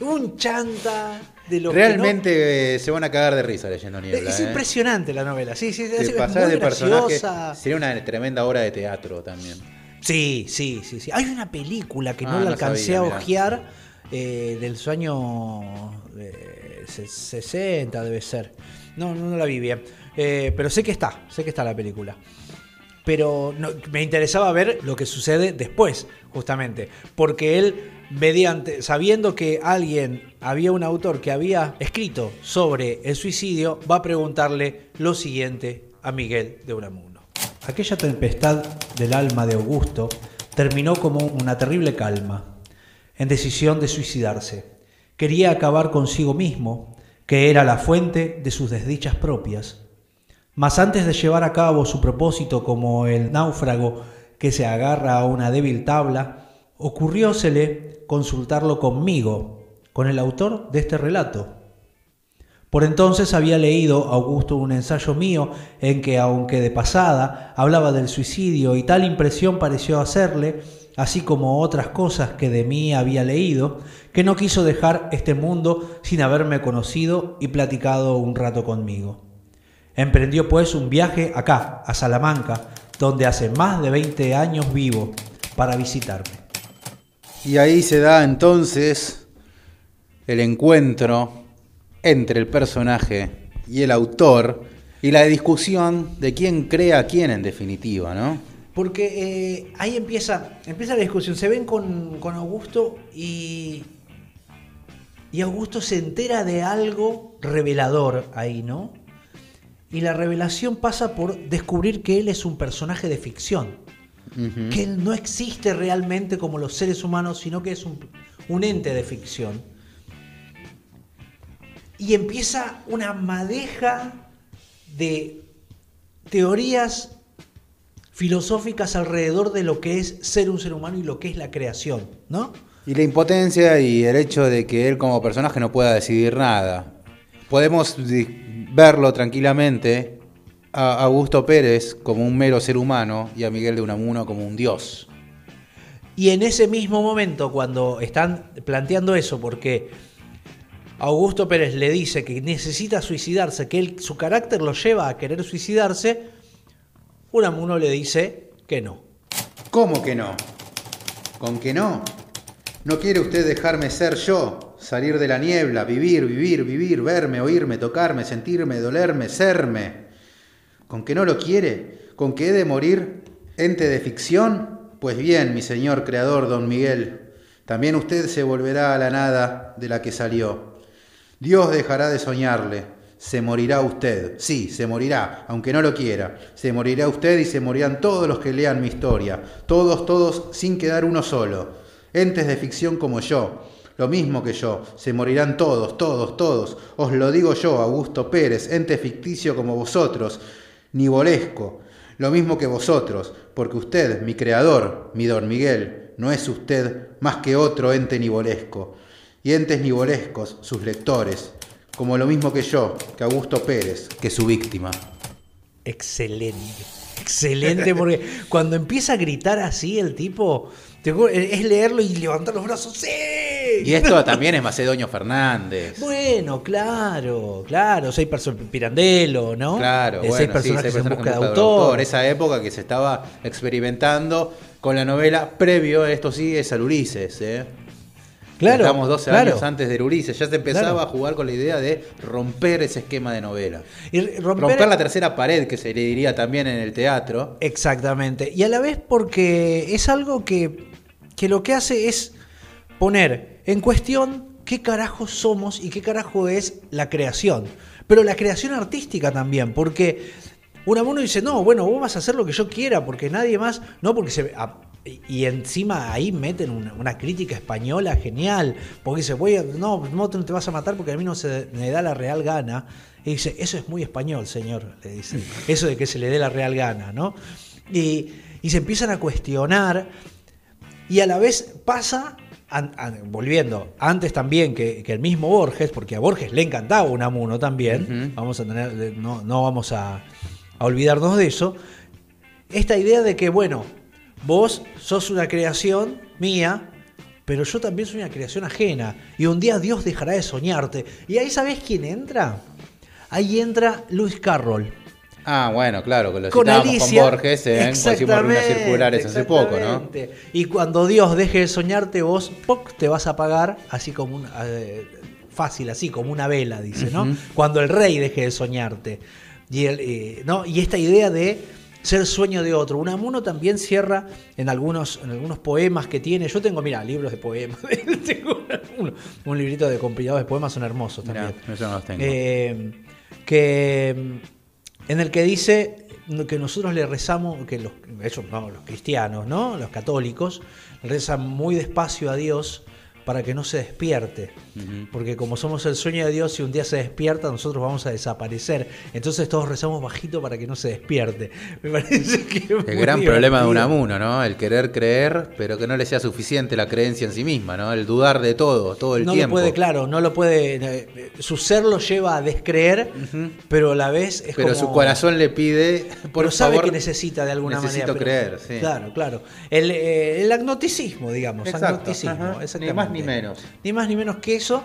un chanta de lo que no- Realmente eh, se van a cagar de risa leyendo Niebla. Es ¿eh? impresionante la novela, sí, sí, es, pasás muy de personaje. Sería una tremenda obra de teatro también. Sí, sí, sí, sí. Hay una película que no Ah, la no alcancé sabía, a ojear eh, del año eh, se- 60 debe ser. No, no, no la vi bien. Eh, pero sé que está, sé que está la película. Pero no- me interesaba ver lo que sucede después, justamente. Porque él, sabiendo que alguien, había un autor que había escrito sobre el suicidio, va a preguntarle lo siguiente a Miguel de Unamuno. Aquella tempestad del alma de Augusto terminó como una terrible calma, en decisión de suicidarse. Quería acabar consigo mismo, que era la fuente de sus desdichas propias. Mas antes de llevar a cabo su propósito como el náufrago que se agarra a una débil tabla, ocurriósele consultarlo conmigo, con el autor de este relato. Por entonces había leído Augusto un ensayo mío en que, aunque de pasada, hablaba del suicidio y tal impresión pareció hacerle, así como otras cosas que de mí había leído, que no quiso dejar este mundo sin haberme conocido y platicado un rato conmigo. Emprendió pues un viaje acá, a Salamanca, donde hace más de 20 años vivo, para visitarme. Y ahí se da entonces el encuentro entre el personaje y el autor y la discusión de quién crea a quién en definitiva, ¿no? Porque eh, ahí empieza, empieza la discusión. Se ven con, con Augusto y, y Augusto se entera de algo revelador ahí, ¿no? Y la revelación pasa por descubrir que él es un personaje de ficción. Que él no existe realmente como los seres humanos, sino que es un, un ente de ficción. Y empieza una madeja de teorías filosóficas alrededor de lo que es ser un ser humano y lo que es la creación, ¿no? Y la impotencia y el hecho de que él como personaje no pueda decidir nada. Podemos verlo tranquilamente a Augusto Pérez como un mero ser humano y a Miguel de Unamuno como un dios. Y en ese mismo momento, cuando están planteando eso, porque Augusto Pérez le dice que necesita suicidarse, que él, su carácter lo lleva a querer suicidarse, Unamuno le dice que no. ¿Cómo que no? ¿Con que no? ¿No quiere usted dejarme ser yo? Salir de la niebla, vivir, vivir, vivir, verme, oírme, tocarme, sentirme, dolerme, serme. ¿Con que no lo quiere? ¿Con que he de morir ente de ficción? Pues bien, mi señor creador, don Miguel, también usted se volverá a la nada de la que salió. Dios dejará de soñarle. Se morirá usted. Sí, se morirá, aunque no lo quiera. Se morirá usted y se morirán todos los que lean mi historia. Todos, todos, sin quedar uno solo. Entes de ficción como yo. Lo mismo que yo. Se morirán todos, todos, todos. Os lo digo yo, Augusto Pérez, ente ficticio como vosotros. Nivolesco. Lo mismo que vosotros. Porque usted, mi creador, mi don Miguel, no es usted más que otro ente nivolesco y entes nivolescos, sus lectores, como lo mismo que yo, que Augusto Pérez, que su víctima. Excelente. Excelente, porque cuando empieza a gritar así el tipo, es leerlo y levantar los brazos. ¡Sí! Y esto también es Macedonio Fernández. Bueno, claro, claro. Seis personas, Pirandello, ¿no? Claro, Eh, bueno, seis sí, en busca de en busca autor. Esa época que se estaba experimentando con la novela previo, esto sí, es al Ulises. ¿eh? Claro, Estamos 12 claro. años antes del Ulises. Ya se empezaba Claro. a jugar con la idea de romper ese esquema de novela. Y romper- romper la tercera pared, que se le diría también en el teatro. Exactamente. Y a la vez porque es algo que, que lo que hace es poner en cuestión qué carajo somos y qué carajo es la creación. Pero la creación artística también, porque Unamuno dice, no, bueno, vos vas a hacer lo que yo quiera, porque nadie más, no porque se... a- y encima ahí meten una, una crítica española genial, porque dice, voy a- no, no te no te vas a matar porque a mí no se me da la real gana. Y dice, eso es muy español, señor, le dice, eso de que se le dé la real gana, ¿no? Y, y se empiezan a cuestionar y a la vez pasa, an- an- volviendo, antes también que, que el mismo Borges, porque a Borges le encantaba Unamuno también, vamos a tener, no, no vamos a, a olvidarnos de eso, esta idea de que, bueno, vos sos una creación mía, pero yo también soy una creación ajena, y un día Dios dejará de soñarte. Y ahí sabés quién entra. Ahí entra Lewis Carroll. Ah, bueno, claro, que lo Con citábamos Alicia. con Borges en Ruinas Circulares hace poco, ¿no? Y cuando Dios deje de soñarte, vos ¡poc! te vas a apagar así como un, eh, fácil, así como una vela, dice, ¿no? Cuando el rey deje de soñarte. Y, el, eh, ¿no? y esta idea de ser sueño de otro. Unamuno también cierra en algunos, en algunos poemas que tiene. Yo tengo, mira, libros de poemas. tengo un, un librito de compilados de poemas, son hermosos Mirá, también. eso no los tengo. Eh, que en el que dice que nosotros le rezamos, que los, ellos, no, los cristianos, ¿no? Los católicos, rezan muy despacio a Dios para que no se despierte. Porque como somos el sueño de Dios, si un día se despierta, nosotros vamos a desaparecer. Entonces todos rezamos bajito para que no se despierte. Me parece que es El gran problema de divertido. Unamuno, ¿no? El querer creer, pero que no le sea suficiente la creencia en sí misma, ¿no? El dudar de todo, todo el no tiempo. lo puede, claro, no lo puede. eh, Su ser lo lleva a descreer, pero a la vez es Pero como- su corazón le pide, por pero sabe favor, que necesita de alguna necesito manera. pero- creer, sí. Claro, claro. El, eh, el agnosticismo, digamos. Exacto. Ni más ni menos. Ni más ni menos que eso.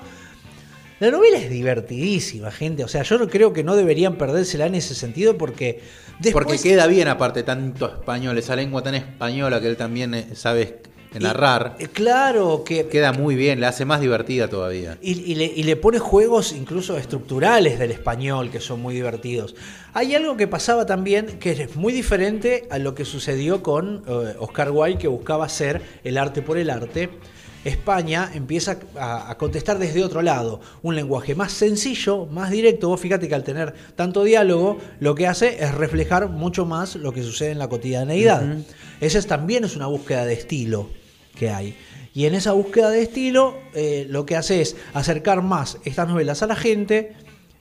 La novela es divertidísima, gente. O sea, yo no creo que no deberían perdérsela en ese sentido porque después... Porque queda bien aparte tanto español, esa lengua tan española que él también eh, sabe narrar. Eh, Claro, que... Queda muy bien, la hace más divertida todavía. Y, y le, y le pone juegos incluso estructurales del español que son muy divertidos. Hay algo que pasaba también que es muy diferente a lo que sucedió con eh, Oscar Wilde que buscaba hacer el arte por el arte. España empieza a, a contestar desde otro lado, un lenguaje más sencillo, más directo. Vos fíjate que al tener tanto diálogo, lo que hace es reflejar mucho más lo que sucede en la cotidianeidad. Esa es, también es una búsqueda de estilo que hay. Y en esa búsqueda de estilo, eh, lo que hace es acercar más estas novelas a la gente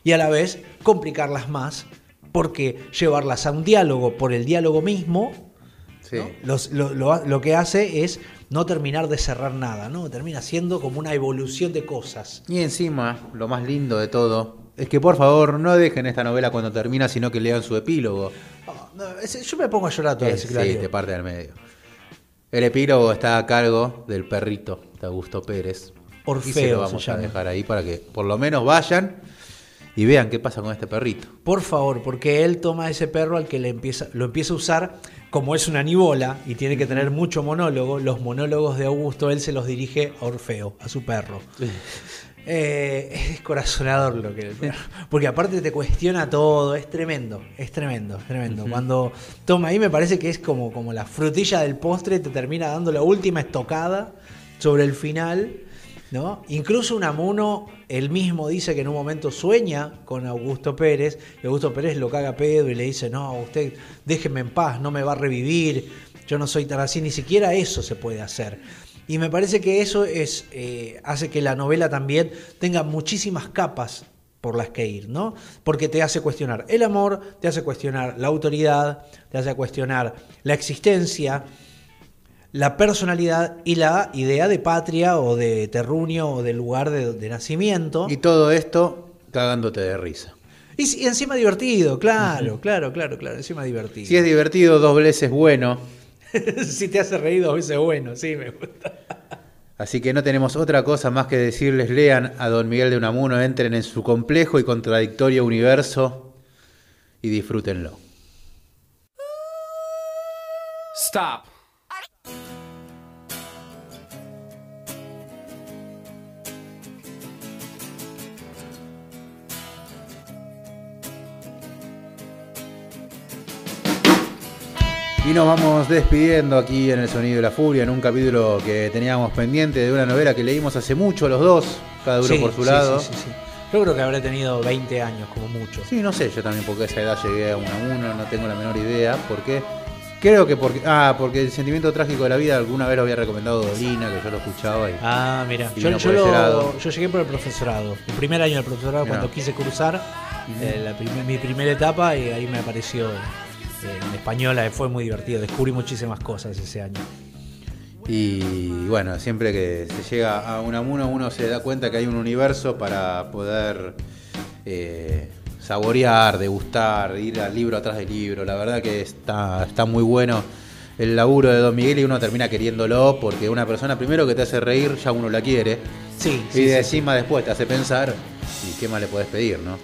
y a la vez complicarlas más, porque llevarlas a un diálogo por el diálogo mismo, Sí. los- lo, lo- lo que hace es no terminar de cerrar nada, ¿no? Termina siendo como una evolución de cosas. Y encima, lo más lindo de todo, es que por favor no dejen esta novela cuando termina, sino que lean su epílogo. Ah, no, es- yo me pongo a llorar veces que sí, te parte del medio. El epílogo está a cargo del perrito de Augusto Pérez. Orfeo y se lo se vamos a dejar ahí para que por lo menos vayan y vean qué pasa con este perrito. Por favor, porque él toma a ese perro al que le empieza, lo empieza a usar como es una nibola y tiene que tener mucho monólogo. Los monólogos de Augusto él se los dirige a Orfeo, a su perro. Eh, es descorazonador lo que porque aparte te cuestiona todo, es tremendo, es tremendo, es tremendo. Cuando toma ahí me parece que es como, como la frutilla del postre, te termina dando la última estocada sobre el final, ¿no? Incluso Unamuno, él mismo dice que en un momento sueña con Augusto Pérez, y Augusto Pérez lo caga pedo y le dice, no, usted déjeme en paz, no me va a revivir, yo no soy tan así, ni siquiera eso se puede hacer. Y me parece que eso es, eh, hace que la novela también tenga muchísimas capas por las que ir, ¿no? Porque te hace cuestionar el amor, te hace cuestionar la autoridad, te hace cuestionar la existencia, la personalidad y la idea de patria o de terruño o de lugar de, de nacimiento. Y todo esto cagándote de risa. Y encima divertido, claro, claro, claro, claro, encima divertido. Si es divertido, dos veces bueno. si te hace reír dos veces, bueno, sí, me gusta. Así que no tenemos otra cosa más que decirles, lean a Don Miguel de Unamuno, entren en su complejo y contradictorio universo y disfrútenlo. Stop. Y nos vamos despidiendo aquí en El Sonido de la Furia, en un capítulo que teníamos pendiente de una novela que leímos hace mucho los dos, cada uno Sí, por su sí, lado. sí, sí, sí. Yo creo que habré tenido 20 años como mucho. Sí, no sé, yo también porque a esa edad llegué a una a uno, no tengo la menor idea. ¿Por qué? Creo que porque. Ah, porque el sentimiento trágico de la vida alguna vez lo había recomendado Dolina, que yo lo escuchaba. Y, Ah, mira, Y yo, yo lo- yo llegué por el profesorado. El primer año del profesorado, cuando quise cursar, eh, la prim- mi primera etapa, y ahí me apareció en española, fue muy divertido. Descubrí muchísimas cosas ese año. y bueno, siempre que se llega a Unamuno, uno se da cuenta que hay un universo para poder eh, saborear, degustar, ir al libro atrás del libro. La verdad que está, está muy bueno el laburo de Don Miguel y uno termina queriéndolo porque una persona primero que te hace reír, ya uno la quiere. Sí, y sí, de sí. encima después te hace pensar y qué más le podés pedir, ¿no?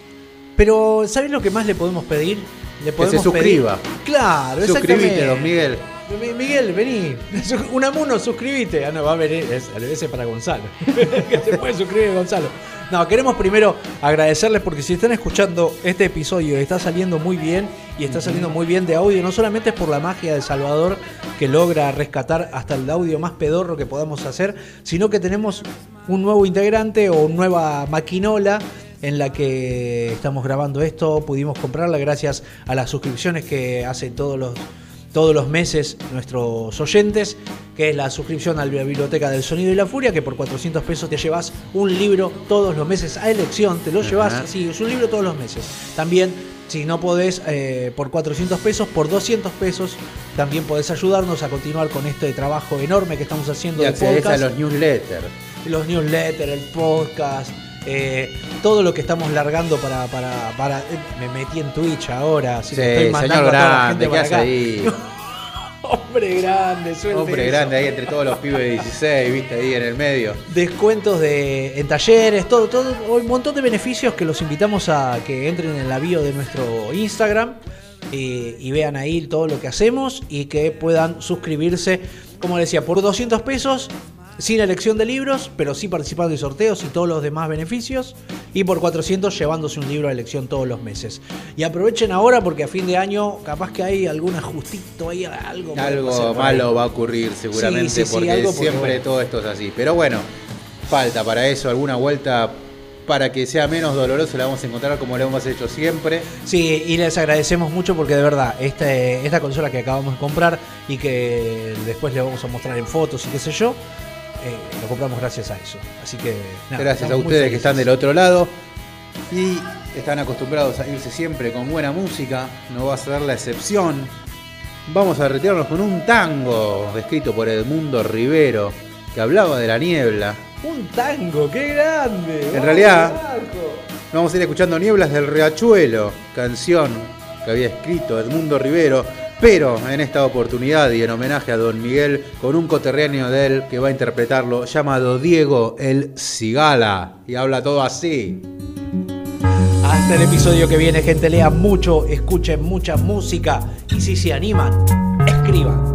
Pero, ¿sabes lo que más le podemos pedir? Le Que se suscriba. pedir- Claro, Suscribite, exactamente. Don Miguel. Mi- Miguel, vení. Unamuno, suscríbete. Ah, no, va a venir. Es, ese es para Gonzalo. que se puede suscribir Gonzalo. No, queremos primero agradecerles porque si están escuchando este episodio está saliendo muy bien y está saliendo muy bien de audio, no solamente es por la magia de Salvador que logra rescatar hasta el audio más pedorro que podamos hacer, sino que tenemos un nuevo integrante o nueva maquinola en la que estamos grabando esto. Pudimos comprarla gracias a las suscripciones que hace todos los todos los meses nuestros oyentes, que es la suscripción a la Biblioteca del Sonido y la Furia, que por 400 pesos te llevas un libro todos los meses a elección, te lo llevas, sí, es un libro todos los meses. También, si no podés, eh, por 400 pesos, por 200 pesos, también podés ayudarnos a continuar con este trabajo enorme que estamos haciendo Y de accedes a podcast los newsletters. los newsletters, el podcast, eh, todo lo que estamos largando para, para, para- eh, me metí en Twitch ahora, así que estoy señor mandando a toda la grande, gente ¿qué para hace acá. ahí? Hombre grande, suelte Hombre eso. grande ahí entre todos los pibes de 16, viste, ahí en el medio. Descuentos de, en talleres, todo, todo, un montón de beneficios que los invitamos a que entren en la bio de nuestro Instagram eh, y vean ahí todo lo que hacemos y que puedan suscribirse, como decía, por 200 pesos, sin elección de libros, pero sí participando de sorteos y todos los demás beneficios, y por 400 llevándose un libro a elección todos los meses. Y aprovechen ahora porque a fin de año capaz que hay algún ajustito ahí, algo. Algo malo va a ocurrir seguramente Sí, sí, sí, porque siempre bueno. todo esto es así. Pero bueno, falta para eso alguna vuelta para que sea menos doloroso, la vamos a encontrar como lo hemos hecho siempre. Sí, y les agradecemos mucho porque de verdad, este, esta consola que acabamos de comprar y que después les vamos a mostrar en fotos y qué sé yo, eh, lo compramos gracias a eso. Así que nada, Gracias a ustedes que están del otro lado y están acostumbrados a irse siempre con buena música, no va a ser la excepción. Vamos a retirarnos con un tango escrito por Edmundo Rivero que hablaba de la niebla. Un tango, qué grande. En ¡Vamos, realidad-! Vamos a ir escuchando Nieblas del Riachuelo, canción que había escrito Edmundo Rivero, pero en esta oportunidad y en homenaje a Don Miguel, con un coterráneo de él que va a interpretarlo, llamado Diego el Cigala, y habla todo así. Hasta el episodio que viene, gente, lean mucho, escuchen mucha música y si se animan, escriban.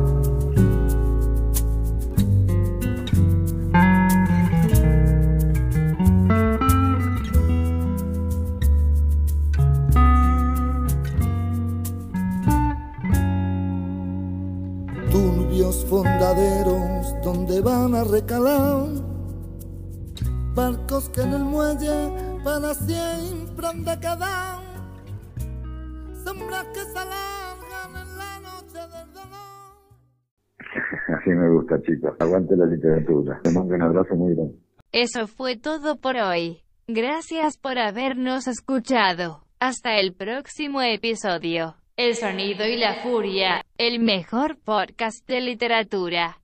Donde van a recalar barcos que en el muelle para siempre han de quedar sombras que se alargan en la noche del dolor Así me gusta, chicos. Aguante la literatura. Te mando un abrazo muy grande. Eso fue todo por hoy. Gracias por habernos escuchado. Hasta el próximo episodio. El sonido y la furia, el mejor podcast de literatura.